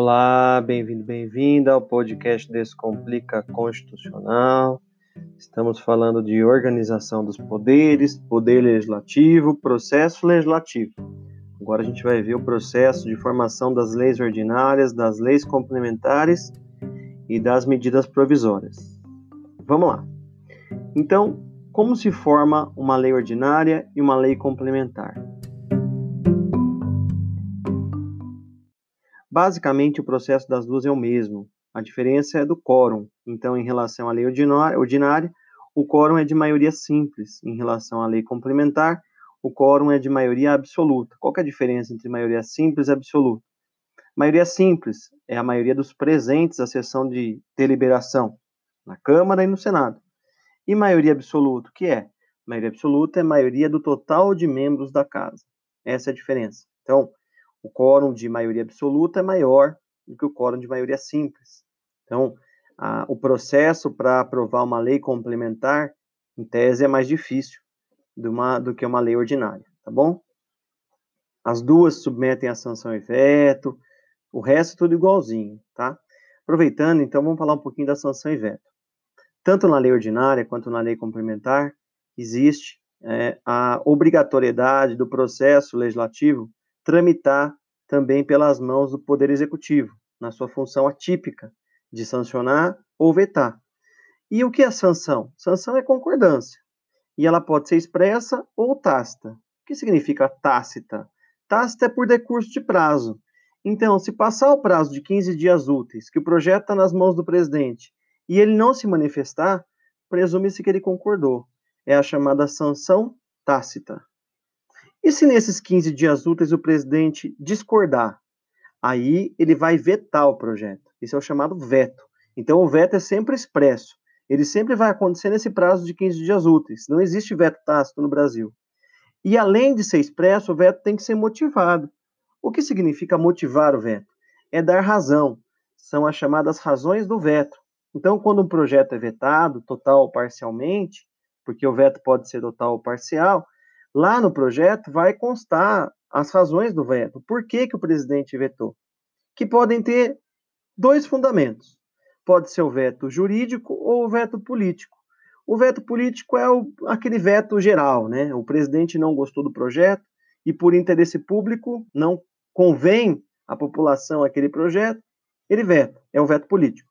Olá, bem-vindo, bem-vinda ao podcast Descomplica Constitucional. Estamos falando de organização dos poderes, poder legislativo, processo legislativo. Agora a gente vai ver o processo de formação das leis ordinárias, das leis complementares e das medidas provisórias. Vamos lá. Então, como se forma uma lei ordinária e uma lei complementar? Basicamente, o processo das duas é o mesmo. A diferença é do quórum. Então, em relação à lei ordinária, o quórum é de maioria simples. Em relação à lei complementar, o quórum é de maioria absoluta. Qual é a diferença entre maioria simples e absoluta? Maioria simples é a maioria dos presentes à sessão de deliberação, na Câmara e no Senado. E maioria absoluta, o que é? Maioria absoluta é a maioria do total de membros da casa. Essa é a diferença. Então, o quórum de maioria absoluta é maior do que o quórum de maioria simples. Então, a, o processo para aprovar uma lei complementar, em tese, é mais difícil do, uma, do que uma lei ordinária, tá bom? As duas submetem a sanção e veto, o resto tudo igualzinho, tá? Aproveitando, então, vamos falar um pouquinho da sanção e veto. Tanto na lei ordinária quanto na lei complementar, existe é, a obrigatoriedade do processo legislativo tramitar também pelas mãos do Poder Executivo, na sua função atípica de sancionar ou vetar. E o que é sanção? Sanção é concordância. E ela pode ser expressa ou tácita. O que significa tácita? Tácita é por decurso de prazo. Então, se passar o prazo de 15 dias úteis, que o projeto está nas mãos do presidente, e ele não se manifestar, presume-se que ele concordou. É a chamada sanção tácita. E se nesses 15 dias úteis o presidente discordar? Aí ele vai vetar o projeto. Isso é o chamado veto. Então o veto é sempre expresso. Ele sempre vai acontecer nesse prazo de 15 dias úteis. Não existe veto tácito no Brasil. E além de ser expresso, o veto tem que ser motivado. O que significa motivar o veto? É dar razão. São as chamadas razões do veto. Então, quando um projeto é vetado, total ou parcialmente, porque o veto pode ser total ou parcial, Lá no projeto vai constar as razões do veto. Por que, que o presidente vetou? Que podem ter dois fundamentos. Pode ser o veto jurídico ou o veto político. O veto político é o, aquele veto geral, né? O presidente não gostou do projeto e, por interesse público, não convém à população aquele projeto, ele veta. É o veto político.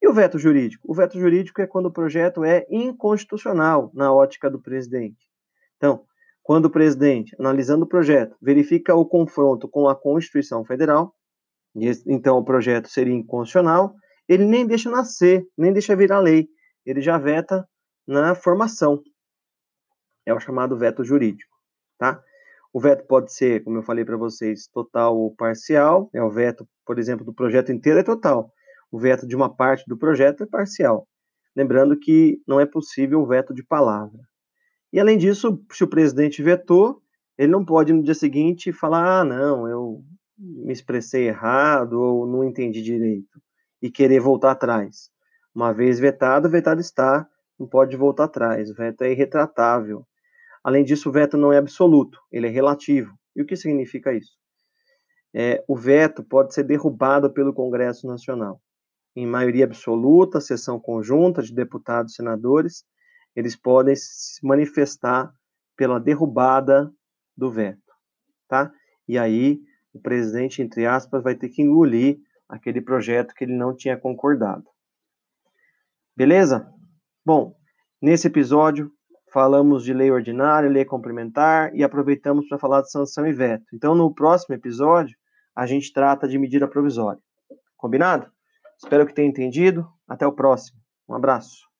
E o veto jurídico? O veto jurídico é quando o projeto é inconstitucional na ótica do presidente. Então, quando o presidente, analisando o projeto, verifica o confronto com a Constituição Federal, então o projeto seria inconstitucional, ele nem deixa nascer, nem deixa virar lei, ele já veta na formação. É o chamado veto jurídico, tá? O veto pode ser, como eu falei para vocês, total ou parcial. É o veto, por exemplo, do projeto inteiro é total. O veto de uma parte do projeto é parcial. Lembrando que não é possível o veto de palavra. E além disso, se o presidente vetou, ele não pode no dia seguinte falar: ah, não, eu me expressei errado ou não entendi direito e querer voltar atrás. Uma vez vetado, vetado está, não pode voltar atrás. O veto é irretratável. Além disso, o veto não é absoluto, ele é relativo. E o que significa isso? É, o veto pode ser derrubado pelo Congresso Nacional. Em maioria absoluta, sessão conjunta de deputados e senadores, eles podem se manifestar pela derrubada do veto, tá? E aí o presidente, entre aspas, vai ter que engolir aquele projeto que ele não tinha concordado. Beleza? Bom, nesse episódio falamos de lei ordinária, lei complementar e aproveitamos para falar de sanção e veto. Então, no próximo episódio, a gente trata de medida provisória. Combinado? Espero que tenha entendido. Até o próximo. Um abraço.